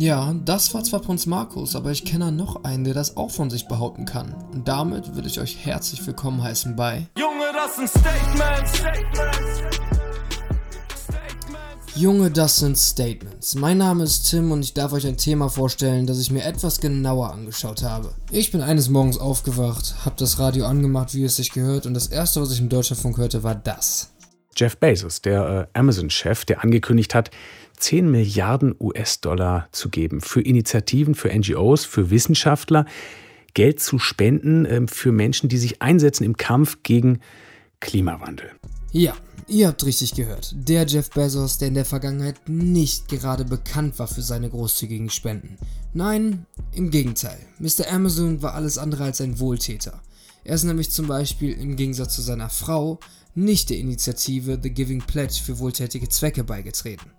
Ja, das war zwar Prinz Markus, aber ich kenne noch einen, der das auch von sich behaupten kann. Und damit will ich euch herzlich willkommen heißen bei Junge, das sind Statements. Statements. Junge, das sind Statements. Mein Name ist Tim und ich darf euch ein Thema vorstellen, das ich mir etwas genauer angeschaut habe. Ich bin eines Morgens aufgewacht, hab das Radio angemacht, wie es sich gehört, und das erste, was ich im Deutschlandfunk hörte, war das. Jeff Bezos, der äh, Amazon-Chef, der angekündigt hat, 10 Milliarden US-Dollar zu geben für Initiativen, für NGOs, für Wissenschaftler, Geld zu spenden äh, für Menschen, die sich einsetzen im Kampf gegen Klimawandel. Ja, ihr habt richtig gehört. Der Jeff Bezos, der in der Vergangenheit nicht gerade bekannt war für seine großzügigen Spenden. Nein, im Gegenteil. Mr. Amazon war alles andere als ein Wohltäter. Er ist nämlich zum Beispiel im Gegensatz zu seiner Frau nicht der Initiative The Giving Pledge für wohltätige Zwecke beigetreten.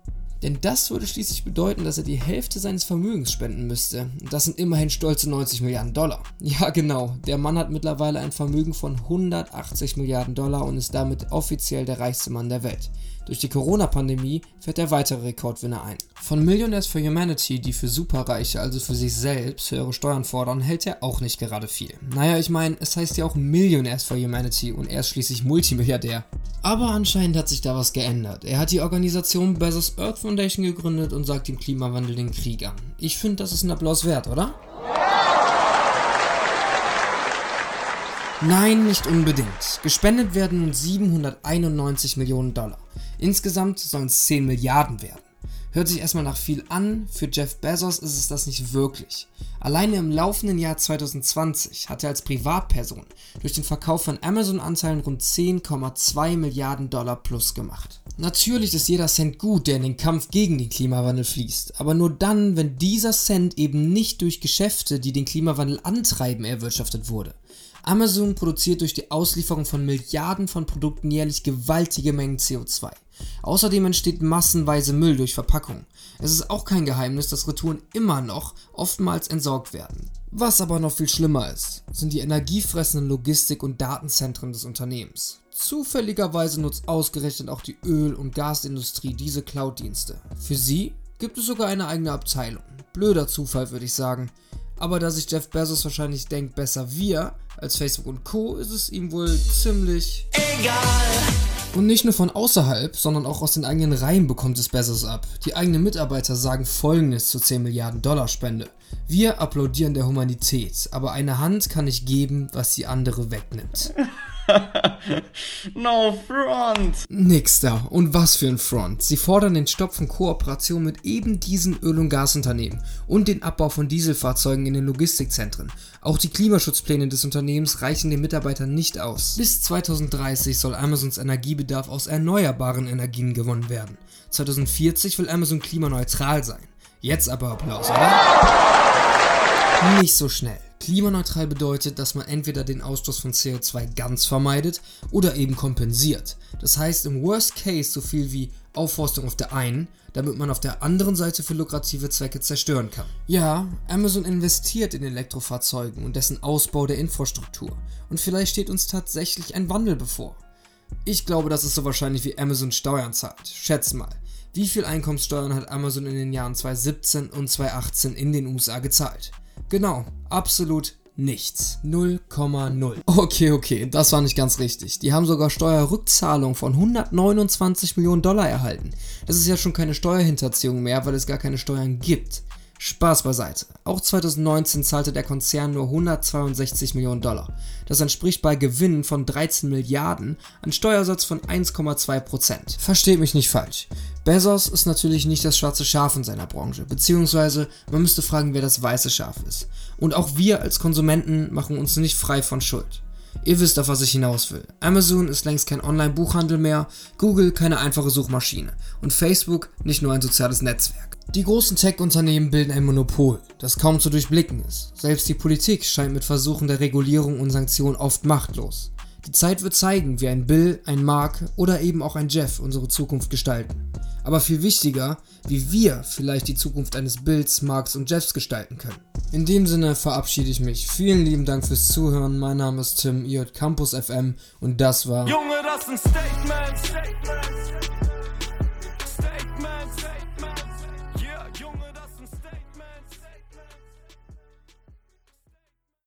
Denn das würde schließlich bedeuten, dass er die Hälfte seines Vermögens spenden müsste. Und das sind immerhin stolze 90 Milliarden Dollar. Ja, genau. Der Mann hat mittlerweile ein Vermögen von 180 Milliarden Dollar und ist damit offiziell der reichste Mann der Welt. Durch die Corona-Pandemie fährt der weitere Rekordwinner ein. Von Millionaires for Humanity, die für Superreiche, also für sich selbst, höhere Steuern fordern, hält er auch nicht gerade viel. Naja, ich meine, es heißt ja auch Millionaires for Humanity und er ist schließlich Multimilliardär. Aber anscheinend hat sich da was geändert. Er hat die Organisation Bezos Earth Foundation gegründet und sagt dem Klimawandel den Krieg an. Ich finde, das ist ein Applaus wert, oder? Nein, nicht unbedingt. Gespendet werden nun 791 Millionen Dollar. Insgesamt sollen es 10 Milliarden werden. Hört sich erstmal nach viel an, für Jeff Bezos ist es das nicht wirklich. Alleine im laufenden Jahr 2020 hat er als Privatperson durch den Verkauf von Amazon-Anteilen rund 10,2 Milliarden Dollar plus gemacht. Natürlich ist jeder Cent gut, der in den Kampf gegen den Klimawandel fließt, aber nur dann, wenn dieser Cent eben nicht durch Geschäfte, die den Klimawandel antreiben, erwirtschaftet wurde. Amazon produziert durch die Auslieferung von Milliarden von Produkten jährlich gewaltige Mengen CO2. Außerdem entsteht massenweise Müll durch Verpackung. Es ist auch kein Geheimnis, dass Retouren immer noch oftmals entsorgt werden. Was aber noch viel schlimmer ist, sind die energiefressenden Logistik- und Datenzentren des Unternehmens. Zufälligerweise nutzt ausgerechnet auch die Öl- und Gasindustrie diese Cloud-Dienste. Für sie gibt es sogar eine eigene Abteilung. Blöder Zufall, würde ich sagen. Aber da sich Jeff Bezos wahrscheinlich denkt, besser wir als Facebook und Co., ist es ihm wohl ziemlich egal. Und nicht nur von außerhalb, sondern auch aus den eigenen Reihen bekommt es Bezos ab. Die eigenen Mitarbeiter sagen folgendes zur 10 Milliarden Dollar Spende. Wir applaudieren der Humanität, aber eine Hand kann nicht geben, was die andere wegnimmt. no front! Nix da. Und was für ein Front. Sie fordern den Stopp von Kooperation mit eben diesen Öl- und Gasunternehmen und den Abbau von Dieselfahrzeugen in den Logistikzentren. Auch die Klimaschutzpläne des Unternehmens reichen den Mitarbeitern nicht aus. Bis 2030 soll Amazons Energiebedarf aus erneuerbaren Energien gewonnen werden. 2040 will Amazon klimaneutral sein. Jetzt aber Applaus, oder? Nicht so schnell. Klimaneutral bedeutet, dass man entweder den Ausstoß von CO2 ganz vermeidet oder eben kompensiert. Das heißt im Worst Case so viel wie Aufforstung auf der einen, damit man auf der anderen Seite für lukrative Zwecke zerstören kann. Ja, Amazon investiert in Elektrofahrzeugen und dessen Ausbau der Infrastruktur. Und vielleicht steht uns tatsächlich ein Wandel bevor. Ich glaube, das ist so wahrscheinlich wie Amazon Steuern zahlt. Schätz mal, wie viel Einkommenssteuern hat Amazon in den Jahren 2017 und 2018 in den USA gezahlt? Genau, absolut nichts. 0,0. Okay, okay, das war nicht ganz richtig. Die haben sogar Steuerrückzahlung von 129 Millionen Dollar erhalten. Das ist ja schon keine Steuerhinterziehung mehr, weil es gar keine Steuern gibt. Spaß beiseite. Auch 2019 zahlte der Konzern nur 162 Millionen Dollar. Das entspricht bei Gewinnen von 13 Milliarden einen Steuersatz von 1,2%. Versteht mich nicht falsch. Bezos ist natürlich nicht das schwarze Schaf in seiner Branche, beziehungsweise man müsste fragen, wer das weiße Schaf ist. Und auch wir als Konsumenten machen uns nicht frei von Schuld. Ihr wisst, auf was ich hinaus will. Amazon ist längst kein Online-Buchhandel mehr, Google keine einfache Suchmaschine und Facebook nicht nur ein soziales Netzwerk. Die großen Tech-Unternehmen bilden ein Monopol, das kaum zu durchblicken ist. Selbst die Politik scheint mit Versuchen der Regulierung und Sanktionen oft machtlos. Die Zeit wird zeigen, wie ein Bill, ein Mark oder eben auch ein Jeff unsere Zukunft gestalten. Aber viel wichtiger, wie wir vielleicht die Zukunft eines Bills, Marks und Jeffs gestalten können. In dem Sinne verabschiede ich mich. Vielen lieben Dank fürs Zuhören. Mein Name ist Tim, ihr hört Campus FM und das war. Junge, das sind Statements. Statements. Statements. Statements.